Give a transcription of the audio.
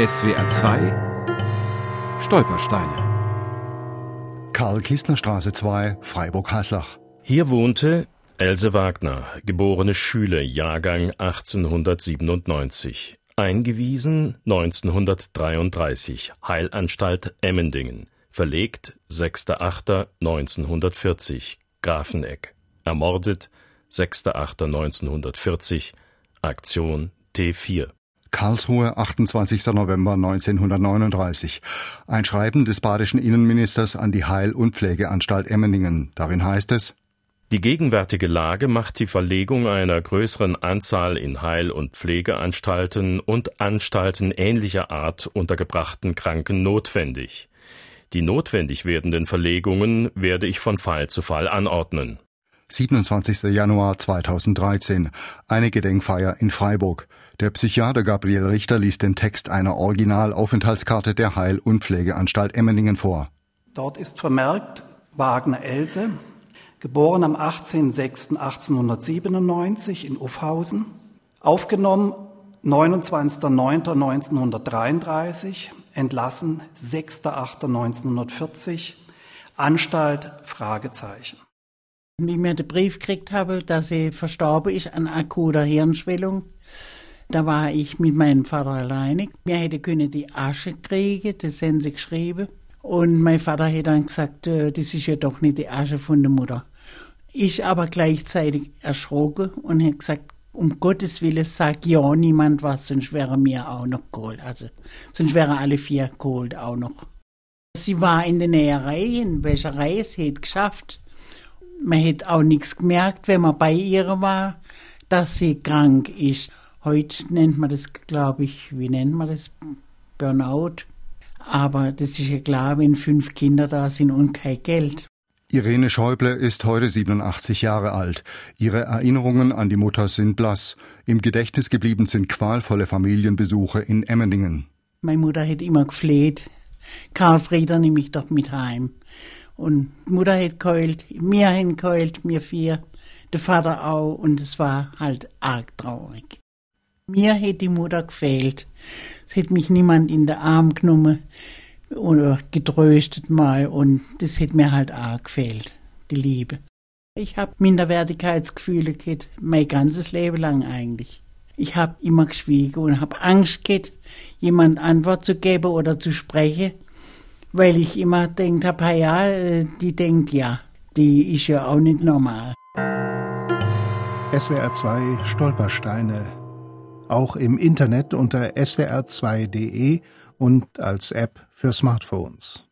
SWR 2 Stolpersteine Karl-Kistler-Straße 2, Freiburg-Haslach. Hier wohnte Else Wagner, geborene Schüle, Jahrgang 1897. Eingewiesen 1933, Heilanstalt Emmendingen. Verlegt 6.8.1940, Grafeneck. Ermordet 6.8.1940, Aktion T4. Karlsruhe, 28. November 1939. Ein Schreiben des badischen Innenministers an die Heil- und Pflegeanstalt Emmeningen. Darin heißt es, die gegenwärtige Lage macht die Verlegung einer größeren Anzahl in Heil- und Pflegeanstalten und Anstalten ähnlicher Art untergebrachten Kranken notwendig. Die notwendig werdenden Verlegungen werde ich von Fall zu Fall anordnen. 27. Januar 2013. Eine Gedenkfeier in Freiburg. Der Psychiater Gabriel Richter liest den Text einer Originalaufenthaltskarte der Heil- und Pflegeanstalt Emmeningen vor. Dort ist vermerkt Wagner Else, geboren am 18.06.1897 in Uffhausen, aufgenommen 29.09.1933, entlassen 6.08.1940, Anstalt Fragezeichen. Wie ich mir den Brief gekriegt habe, dass sie verstorben ist an akuter Hirnschwellung, da war ich mit meinem Vater alleine. Wir hätten können die Asche kriegen, das haben sie geschrieben. Und mein Vater hat dann gesagt, äh, das ist ja doch nicht die Asche von der Mutter. Ich aber gleichzeitig erschrocken und hat gesagt, um Gottes Willen sagt ja niemand was, sonst wäre mir auch noch geholt. Also, sonst wären alle vier geholt auch noch. Sie war in der Näherei, in der Wäscherei, sie hat geschafft. Man hat auch nichts gemerkt, wenn man bei ihr war, dass sie krank ist. Heute nennt man das, glaube ich, wie nennt man das? Burnout. Aber das ist ja klar, wenn fünf Kinder da sind und kein Geld. Irene Schäuble ist heute 87 Jahre alt. Ihre Erinnerungen an die Mutter sind blass. Im Gedächtnis geblieben sind qualvolle Familienbesuche in Emmeningen. Meine Mutter hat immer gefleht. Karl Frieder nehme ich doch mit heim. Und Mutter hat geheult, wir haben geheult, wir vier, der Vater auch, und es war halt arg traurig. Mir hätte die Mutter gefehlt. Es hätte mich niemand in den Arm genommen oder getröstet mal und das hätte mir halt auch gefehlt, die Liebe. Ich habe Minderwertigkeitsgefühle gehabt, mein ganzes Leben lang eigentlich. Ich habe immer geschwiegen und habe Angst gehabt, jemand Antwort zu geben oder zu sprechen, weil ich immer denkt habe, ja, äh, die denkt ja, die ist ja auch nicht normal. SWR 2 Stolpersteine. Auch im Internet unter swr2.de und als App für Smartphones.